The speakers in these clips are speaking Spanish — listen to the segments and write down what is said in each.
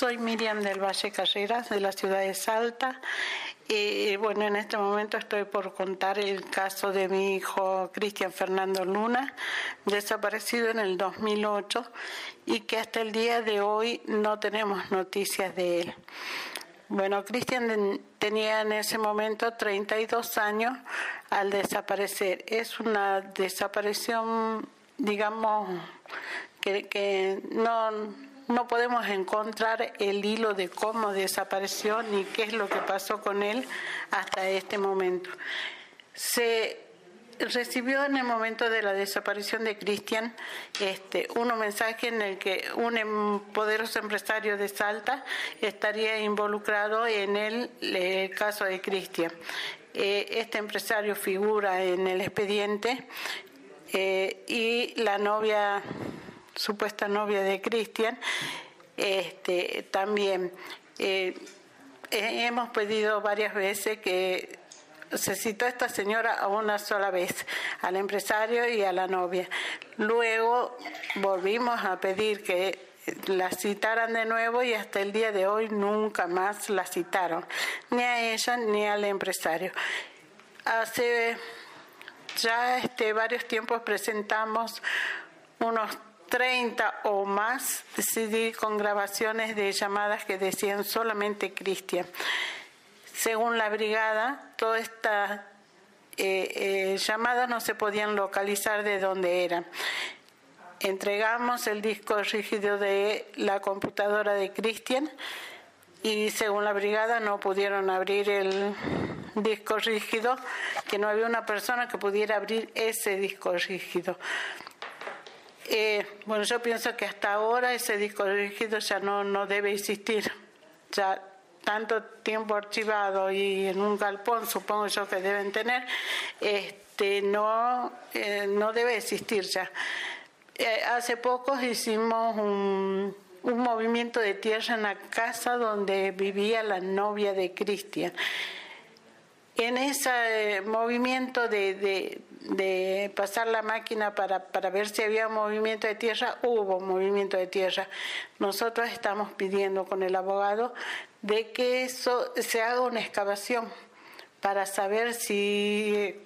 Soy Miriam del Valle Carreras, de la ciudad de Salta. Y bueno, en este momento estoy por contar el caso de mi hijo Cristian Fernando Luna, desaparecido en el 2008 y que hasta el día de hoy no tenemos noticias de él. Bueno, Cristian tenía en ese momento 32 años al desaparecer. Es una desaparición, digamos, que, que no no podemos encontrar el hilo de cómo desapareció ni qué es lo que pasó con él hasta este momento. Se recibió en el momento de la desaparición de Cristian este, un mensaje en el que un em, poderoso empresario de Salta estaría involucrado en el, caso de Cristian. Eh, este empresario figura en el expediente eh, y la novia supuesta novia de Cristian, este, también eh, hemos pedido varias veces que se citó esta señora a una sola vez, al empresario y a la novia. Luego volvimos a pedir que la citaran de nuevo y hasta el día de hoy nunca más la citaron, ni a ella ni al empresario. Hace ya este, varios tiempos presentamos unos 30 o más CD con grabaciones de llamadas que decían solamente Cristian. Según la brigada, todas estas eh, eh, llamadas no se podían localizar de dónde eran. Entregamos el disco rígido de la computadora de Cristian y según la brigada no pudieron abrir el disco rígido, que no había una persona que pudiera abrir ese disco rígido. Eh, bueno, yo pienso que hasta ahora ese disco rígido ya no, no debe existir. Ya tanto tiempo archivado y en un galpón, supongo yo que deben tener, este, no, eh, no debe existir ya. Eh, hace poco hicimos un, movimiento de tierra en la casa donde vivía la novia de Cristian. En ese movimiento de, de pasar la máquina para, para ver si había movimiento de tierra, hubo movimiento de tierra. Nosotros estamos pidiendo con el abogado de que eso se haga una excavación para saber si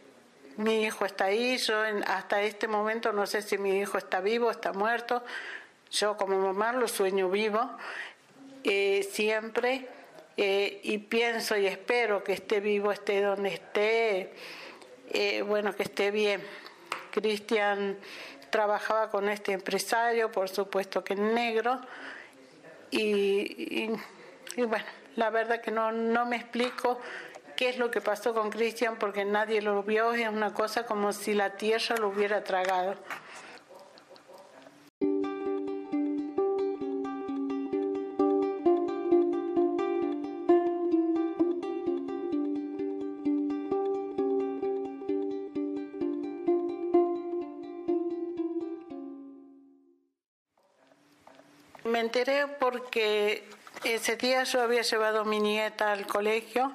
mi hijo está ahí. Yo hasta este momento no sé si mi hijo está vivo, está muerto. Yo como mamá lo sueño vivo eh, siempre eh, y pienso y espero que esté vivo, esté donde esté eh, bueno, que esté bien. Cristian trabajaba con este empresario, por supuesto que negro, y, bueno, la verdad que no, no me explico qué es lo que pasó con Cristian porque nadie lo vio, es una cosa como si la tierra lo hubiera tragado. Enteré porque ese día yo había llevado a mi nieta al colegio.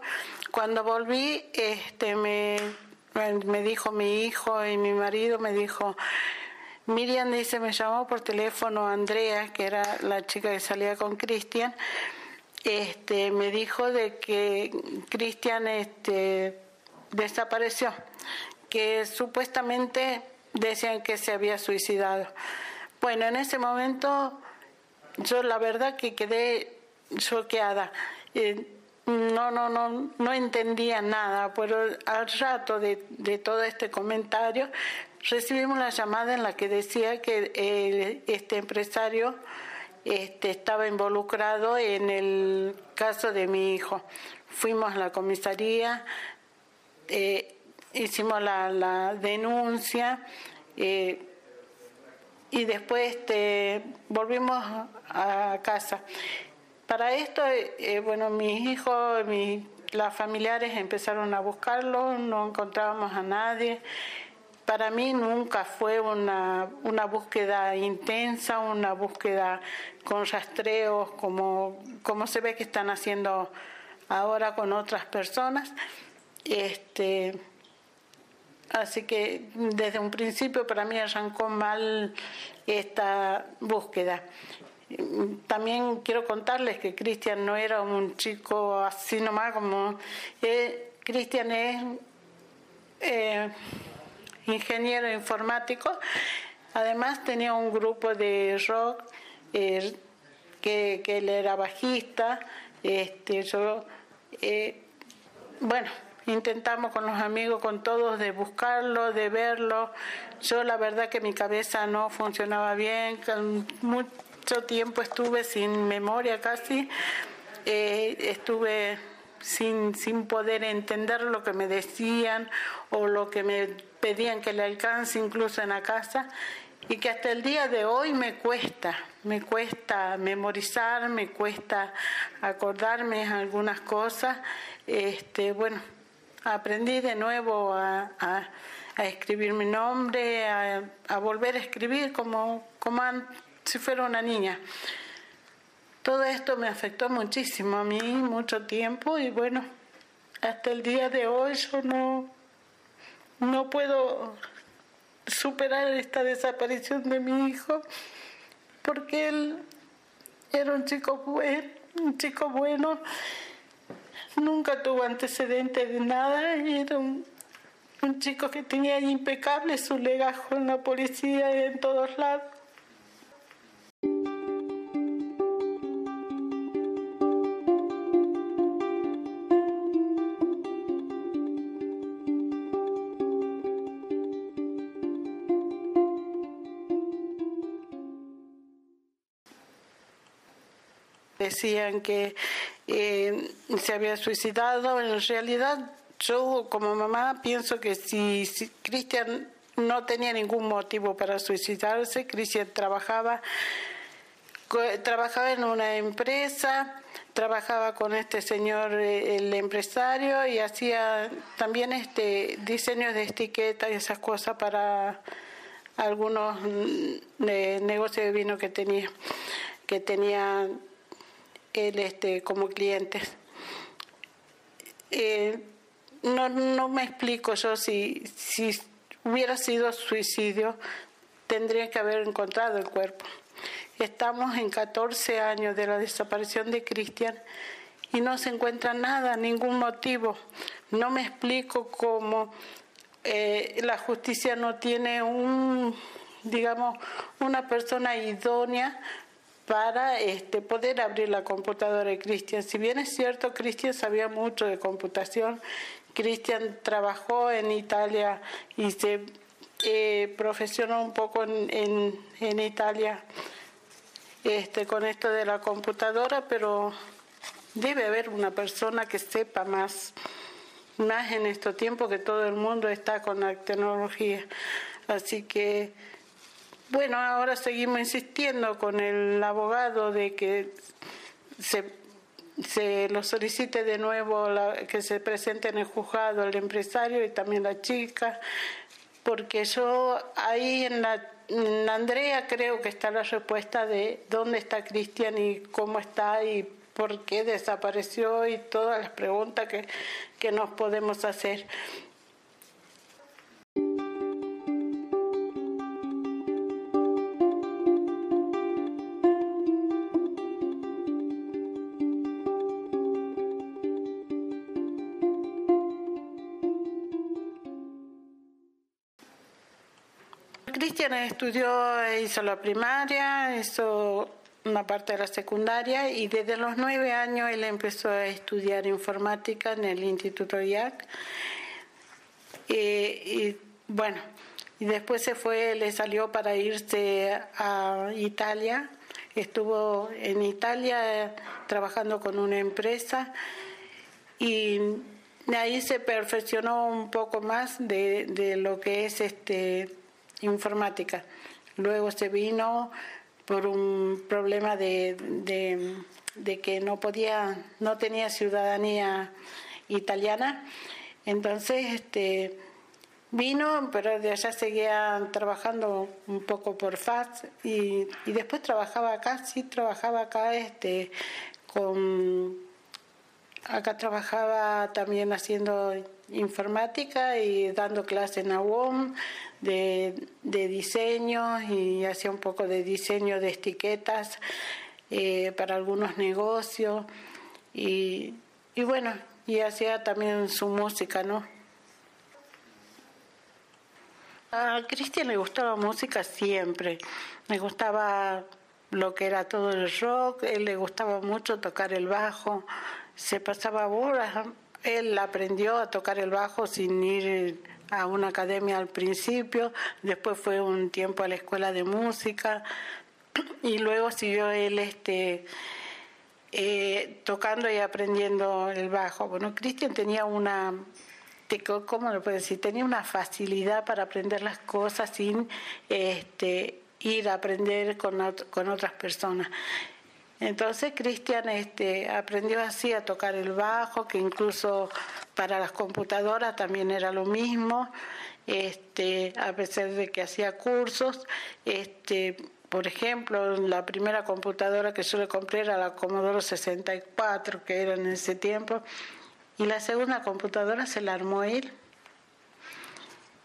Cuando volví, este, me, me dijo mi hijo y mi marido, me dijo, Miriam dice, me llamó por teléfono Andrea, que era la chica que salía con Cristian, este, me dijo de que Cristian este, desapareció, que supuestamente decían que se había suicidado. Bueno, en ese momento yo la verdad que quedé choqueada. Eh, no, no, no, no entendía nada, pero al rato de, todo este comentario recibimos la llamada en la que decía que este empresario este, estaba involucrado en el caso de mi hijo. Fuimos a la comisaría, eh, hicimos la, denuncia. Eh, y después este, volvimos a casa. Para esto, eh, bueno, mis hijos, mis, las familiares empezaron a buscarlo, no encontrábamos a nadie. Para mí nunca fue una, una búsqueda intensa, una búsqueda con rastreos como, como se ve que están haciendo ahora con otras personas. Este, Así que desde un principio para mí arrancó mal esta búsqueda. también quiero contarles que Cristian no era un chico así nomás como... Eh, Cristian es eh, ingeniero informático, además tenía un grupo de rock eh, que, que, él era bajista, este, yo, bueno, intentamos con los amigos, con todos, de buscarlo, de verlo. Yo la verdad que mi cabeza no funcionaba bien, mucho tiempo estuve sin memoria casi, eh, estuve sin, sin poder entender lo que me decían o lo que me pedían que le alcance incluso en la casa y que hasta el día de hoy me cuesta, me cuesta memorizar, me cuesta acordarme algunas cosas. Este, bueno, aprendí de nuevo a, escribir mi nombre, a, volver a escribir como, como si fuera una niña. Todo esto me afectó muchísimo a mí, mucho tiempo, y bueno, hasta el día de hoy yo no, no puedo superar esta desaparición de mi hijo, porque él era un chico bueno, un chico bueno nunca tuvo antecedentes de nada, era un, chico que tenía impecable su legajo en la policía y en todos lados. Decían que eh, se había suicidado. En realidad, yo como mamá pienso que si, Cristian no tenía ningún motivo para suicidarse, Cristian trabajaba trabajaba en una empresa, trabajaba con este señor, eh, el empresario, y hacía también este diseños de etiquetas y esas cosas para algunos mm, negocios de vino que tenía, que tenía él este, como clientes. Eh, no, no me explico yo si, si hubiera sido suicidio, tendría que haber encontrado el cuerpo. Estamos en 14 años de la desaparición de Cristian y no se encuentra nada, ningún motivo. No me explico cómo eh, la justicia no tiene un, digamos, una persona idónea para este, poder abrir la computadora de Cristian. Si bien es cierto, Cristian sabía mucho de computación, Cristian trabajó en Italia y se eh, profesionó un poco en, en, Italia este, con esto de la computadora, pero debe haber una persona que sepa más, más en estos tiempos que todo el mundo está con la tecnología. Así que bueno, ahora seguimos insistiendo con el abogado de que se, lo solicite de nuevo, que se presente en el juzgado el empresario y también la chica, porque yo ahí en la Andrea creo que está la respuesta de dónde está Cristian y cómo está y por qué desapareció y todas las preguntas que, que nos podemos hacer. Estudió, hizo la primaria, hizo una parte de la secundaria y desde los nueve años él empezó a estudiar informática en el Instituto IAC. Y, bueno, y después se fue, le salió para irse a Italia. Estuvo en Italia trabajando con una empresa y ahí se perfeccionó un poco más de, de lo que es este informática. Luego se vino por un problema de, de, que no podía, no tenía ciudadanía italiana. Entonces, este, vino, pero de allá seguía trabajando un poco por FAS y, y después trabajaba acá, sí trabajaba acá, este, con, acá trabajaba también haciendo informática y dando clases en AWOM de, de diseño y hacía un poco de diseño de etiquetas eh, para algunos negocios y, y bueno, y hacía también su música, ¿no? A Cristian le gustaba música siempre, le gustaba lo que era todo el rock, él le gustaba mucho tocar el bajo, se pasaba horas, él aprendió a tocar el bajo sin ir a una academia al principio, después fue un tiempo a la escuela de música y luego siguió él este eh, tocando y aprendiendo el bajo. Bueno, Cristian tenía una ¿cómo puedo decir? Tenía una facilidad para aprender las cosas sin este, ir a aprender con otras personas. Entonces Cristian este, aprendió así a tocar el bajo, que incluso para las computadoras también era lo mismo, este, a pesar de que hacía cursos. Este, por ejemplo, la primera computadora que yo le compré era la Commodore 64, que era en ese tiempo, y la segunda computadora se la armó él.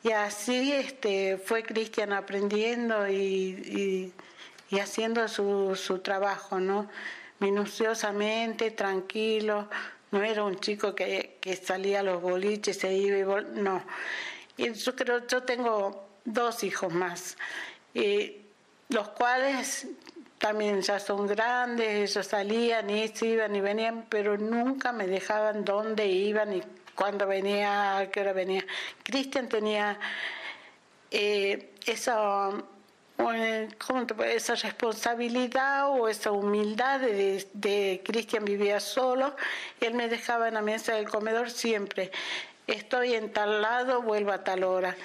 Y así este, fue Cristian aprendiendo y, haciendo su, su trabajo, ¿no? Minuciosamente, tranquilo. No era un chico que, salía a los boliches, se iba y no. Y yo creo, yo tengo dos hijos más, y los cuales también ya son grandes, ellos salían y se iban y venían, pero nunca me dejaban dónde iban y cuándo venía, a qué hora venía. Cristian tenía eh, esa, responsabilidad o esa humildad de, de Cristian vivía solo, él me dejaba en la mesa del comedor siempre, estoy en tal lado, vuelvo a tal hora.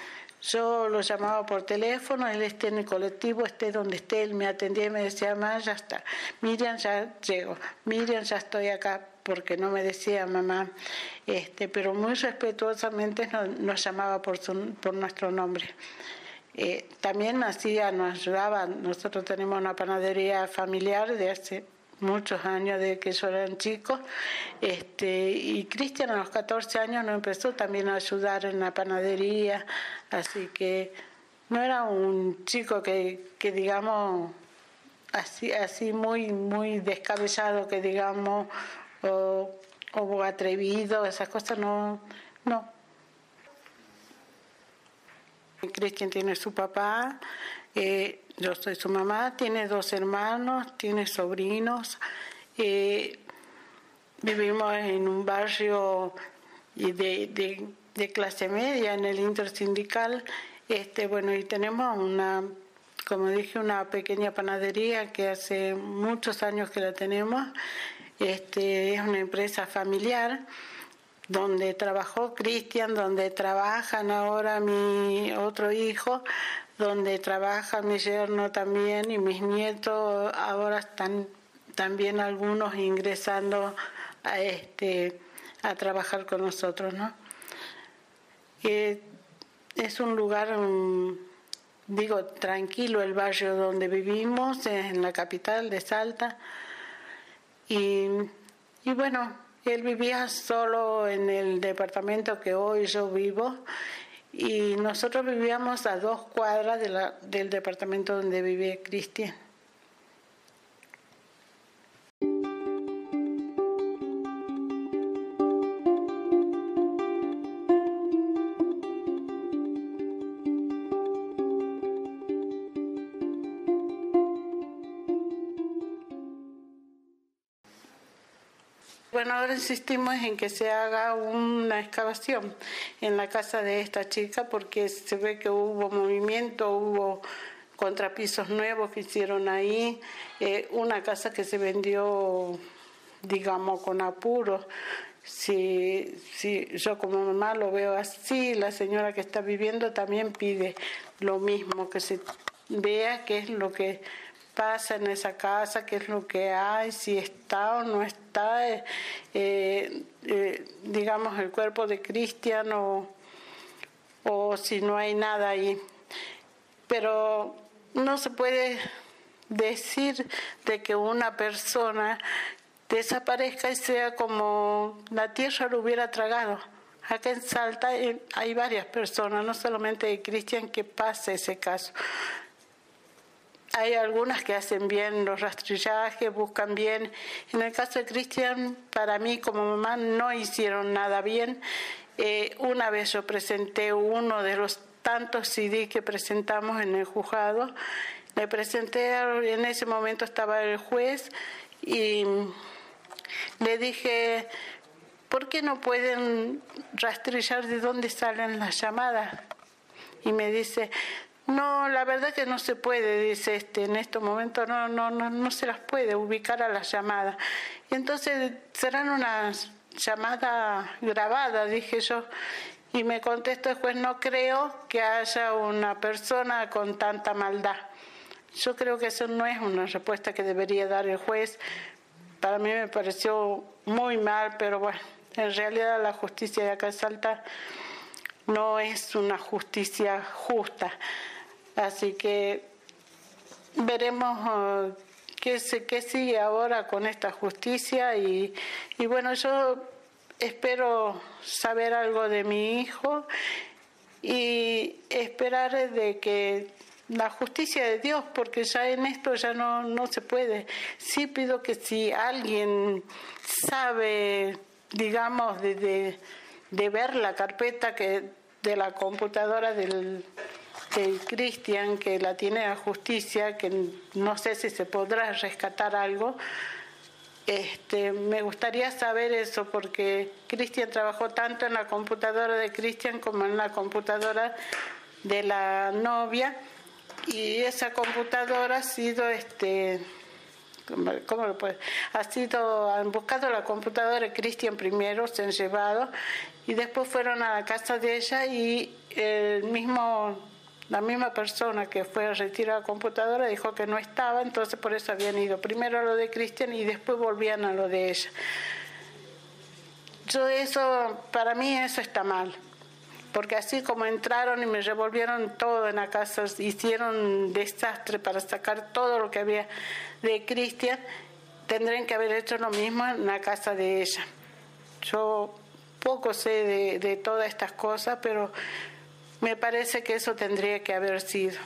Yo lo llamaba por teléfono, él esté en el colectivo, esté donde esté, él me atendía y me decía, mamá, ya está, Miriam, ya llego, Miriam, ya estoy acá, porque no me decía mamá, este, pero muy respetuosamente nos, llamaba por, por nuestro nombre. Eh, también hacía, nos ayudaba, nosotros tenemos una panadería familiar de hace muchos años de que yo era chico, este, y Cristian a los 14 años nos empezó también a ayudar en la panadería, así que no era un chico que, que digamos, así, así muy, muy descabellado, que digamos, o, o atrevido, esas cosas no, no. Cristian tiene su papá, eh, yo soy su mamá, tiene dos hermanos, tiene sobrinos. Eh, vivimos en un barrio de, clase media, en el intersindical. Este, bueno, y tenemos una, como dije, una pequeña panadería que hace muchos años que la tenemos. Este, es una empresa familiar donde trabajó Cristian, donde trabajan ahora mi otro hijo, donde trabaja mi yerno también y mis nietos ahora están también algunos ingresando a este a trabajar con nosotros, ¿no? es un lugar, digo, tranquilo el barrio donde vivimos, en la capital de Salta. Y, y bueno, él vivía solo en el departamento que hoy yo vivo y nosotros vivíamos a dos cuadras de la, del departamento donde vive Cristian. Ahora insistimos en que se haga una excavación en la casa de esta chica porque se ve que hubo movimiento, hubo contrapisos nuevos que hicieron ahí, eh, una casa que se vendió, digamos, con apuro. Si, si yo como mamá lo veo así, la señora que está viviendo también pide lo mismo, que se vea qué es lo que pasa en esa casa, qué es lo que hay, si está o no está, eh, eh, digamos, el cuerpo de Cristian o, o si no hay nada ahí. Pero no se puede decir de que una persona desaparezca y sea como la tierra lo hubiera tragado. Acá en Salta eh, hay varias personas, no solamente de Cristian, que pasa ese caso. Hay algunas que hacen bien los rastrillajes, buscan bien. En el caso de Cristian, para mí como mamá no hicieron nada bien. Eh, una vez yo presenté uno de los tantos CD que presentamos en el juzgado. Le presenté, en ese momento estaba el juez y le dije, ¿por qué no pueden rastrillar de dónde salen las llamadas? Y me dice, no, la verdad que no se puede, dice este, en estos momentos no, no, no, no se las puede ubicar a las llamadas. Y entonces serán unas llamadas grabadas, dije yo. Y me contestó el juez, no creo que haya una persona con tanta maldad. Yo creo que eso no es una respuesta que debería dar el juez. Para mí me pareció muy mal, pero bueno, en realidad la justicia de acá en Salta no es una justicia justa. Así que veremos uh, qué, qué sigue ahora con esta justicia y, y bueno, yo espero saber algo de mi hijo y esperar de que la justicia de Dios, porque ya en esto ya no, no se puede. Sí pido que si alguien sabe, digamos, de, de, ver la carpeta que de la computadora del, del Cristian, que la tiene a justicia, que no sé si se podrá rescatar algo, este, me gustaría saber eso porque Cristian trabajó tanto en la computadora de Cristian como en la computadora de la novia y esa computadora ha sido este ¿cómo lo puede? Ha sido, han buscado la computadora de Cristian primero, se han llevado y después fueron a la casa de ella y el mismo la misma persona que fue a retirar la computadora dijo que no estaba, entonces por eso habían ido primero a lo de Cristian y después volvían a lo de ella. Yo eso, para mí eso está mal, porque así como entraron y me revolvieron todo en la casa, hicieron desastre para sacar todo lo que había de Cristian, tendrían que haber hecho lo mismo en la casa de ella. Yo poco sé de, de todas estas cosas, pero me parece que eso tendría que haber sido.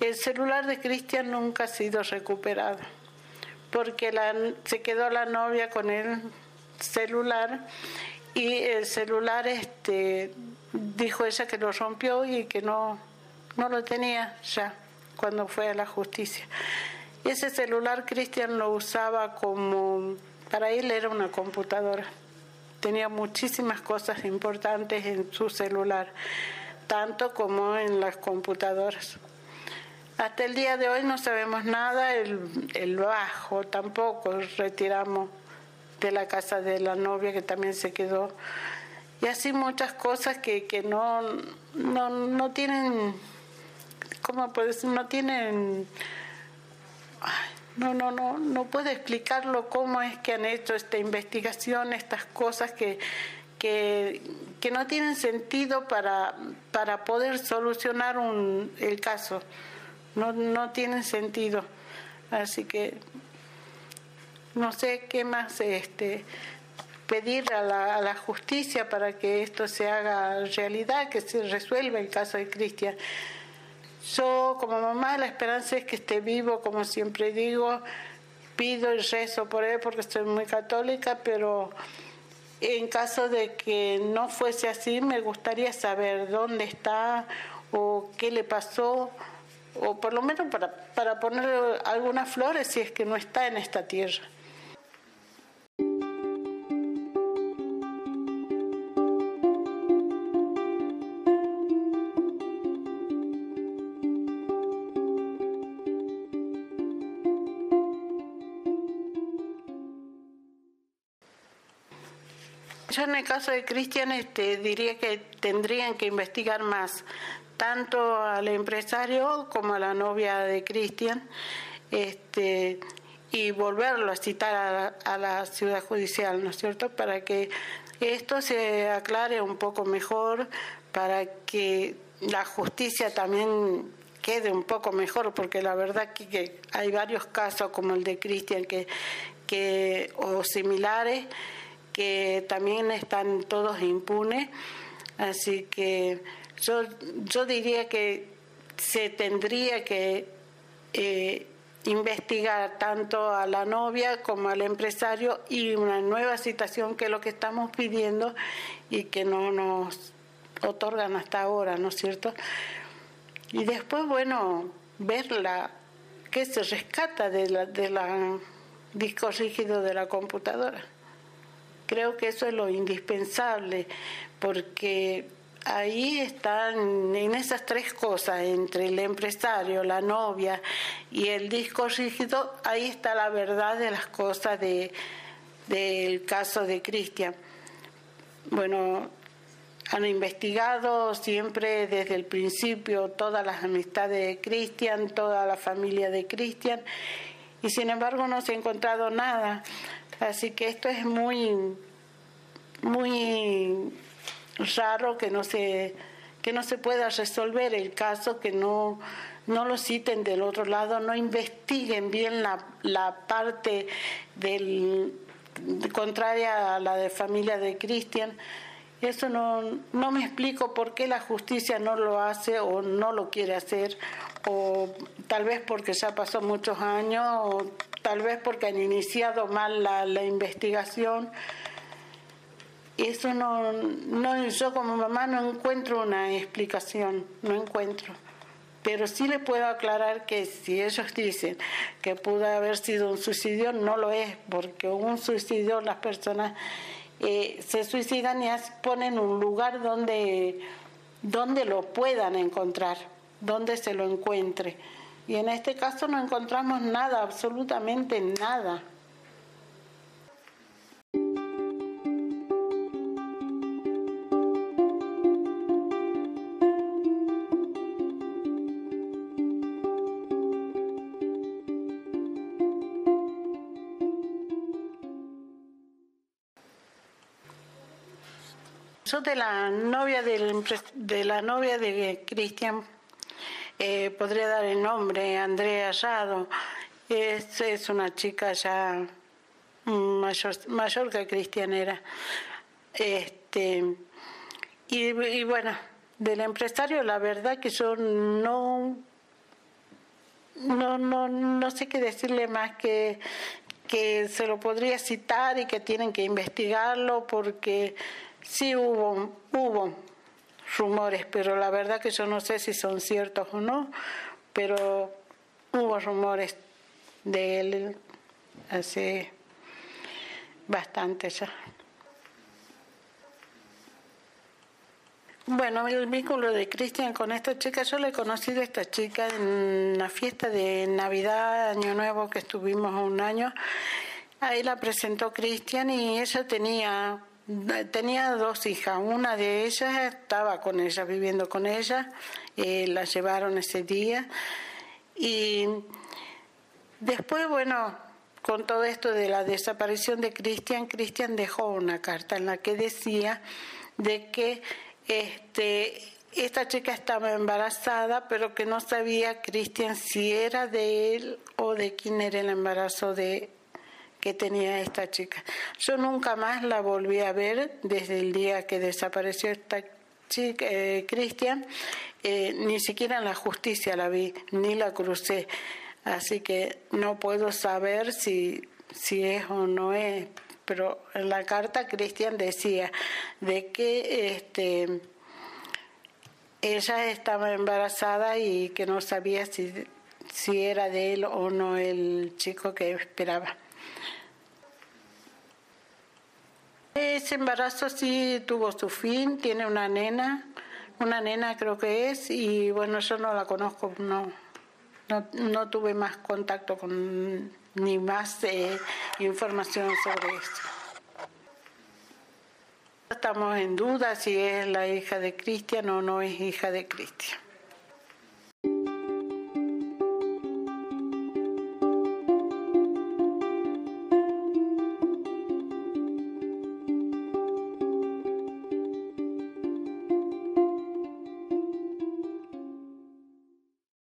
El celular de Cristian nunca ha sido recuperado, porque se quedó la novia con el celular y el celular este, dijo ella que lo rompió y que no, no lo tenía ya cuando fue a la justicia. Ese celular Cristian lo usaba como, para él era una computadora. Tenía muchísimas cosas importantes en su celular tanto como en las computadoras. Hasta el día de hoy no sabemos nada, el, bajo tampoco retiramos de la casa de la novia que también se quedó. Y así muchas cosas que, que no, no, no tienen, ¿cómo puedes? No tienen, no, no, no, no puedo explicarlo cómo es que han hecho esta investigación, estas cosas que, que, no tienen sentido para, para poder solucionar el caso. No, no tienen sentido. Así que no sé qué más este, pedir a la, a la, justicia para que esto se haga realidad, que se resuelva el caso de Cristian. Yo como mamá la esperanza es que esté vivo, como siempre digo, pido y rezo por él porque estoy muy católica, pero en caso de que no fuese así, me gustaría saber dónde está o qué le pasó, o por lo menos para, para poner algunas flores si es que no está en esta tierra. Yo en el caso de Cristian este, diría que tendrían que investigar más, tanto al empresario como a la novia de Cristian, este, y volverlo a citar a, la ciudad judicial, ¿no es cierto? Para que esto se aclare un poco mejor, para que la justicia también quede un poco mejor, porque la verdad que, que hay varios casos como el de Cristian que, que, o similares que también están todos impunes. Así que yo, yo diría que se tendría que eh, investigar tanto a la novia como al empresario y una nueva situación que es lo que estamos pidiendo y que no nos otorgan hasta ahora, ¿no es cierto? Y después, bueno, ver la, qué se rescata de la, de la disco rígido de la computadora. Creo que eso es lo indispensable, porque ahí están, en esas tres cosas, entre el empresario, la novia y el disco rígido, ahí está la verdad de las cosas de, del caso de Cristian. Bueno, han investigado siempre desde el principio todas las amistades de Cristian, toda la familia de Cristian, y sin embargo no se ha encontrado nada. Así que esto es muy, muy raro que no se que no se pueda resolver el caso, que no, no lo citen del otro lado, no investiguen bien la, la parte del, contraria a la de familia de Cristian. Eso no, no me explico por qué la justicia no lo hace o no lo quiere hacer, o tal vez porque ya pasó muchos años, tal vez porque han iniciado mal la, investigación eso no, no, yo como mamá no encuentro una explicación, no encuentro. Pero sí le puedo aclarar que si ellos dicen que pudo haber sido un suicidio, no lo es, porque un suicidio las personas eh, se suicidan y ponen un lugar donde, donde lo puedan encontrar, donde se lo encuentre. Y en este caso no encontramos nada, absolutamente nada. De la novia de la novia de Cristian eh, podría dar el nombre, Andrea Allado. Es, es una chica ya mayor, mayor que Cristian era. Este, y, bueno, del empresario la verdad que yo no no, no, no sé qué decirle más que, que se lo podría citar y que tienen que investigarlo porque Sí hubo, hubo rumores, pero la verdad que yo no sé si son ciertos o no, pero hubo rumores de él hace bastante ya. Bueno, el vínculo de Cristian con esta chica, yo le he conocido a esta chica en la fiesta de Navidad, Año Nuevo, que estuvimos un año. Ahí la presentó Cristian y ella tenía Tenía dos hijas, una de ellas estaba con ella, viviendo con ella, eh, la llevaron ese día. Y después, bueno, con todo esto de la desaparición de Cristian, Cristian dejó una carta en la que decía de que este, esta chica estaba embarazada, pero que no sabía Cristian si era de él o de quién era el embarazo de que tenía esta chica. Yo nunca más la volví a ver desde el día que desapareció esta chica, eh, Cristian, eh, ni siquiera en la justicia la vi, ni la crucé. Así que no puedo saber si, si es o no es. Pero en la carta Cristian decía de que este, ella estaba embarazada y que no sabía si, si era de él o no el chico que esperaba. Ese embarazo sí tuvo su fin, tiene una nena, una nena creo que es, y bueno, yo no la conozco, no, no, tuve más contacto con ni más eh, información sobre esto. Estamos en duda si es la hija de Cristian o no es hija de Cristian.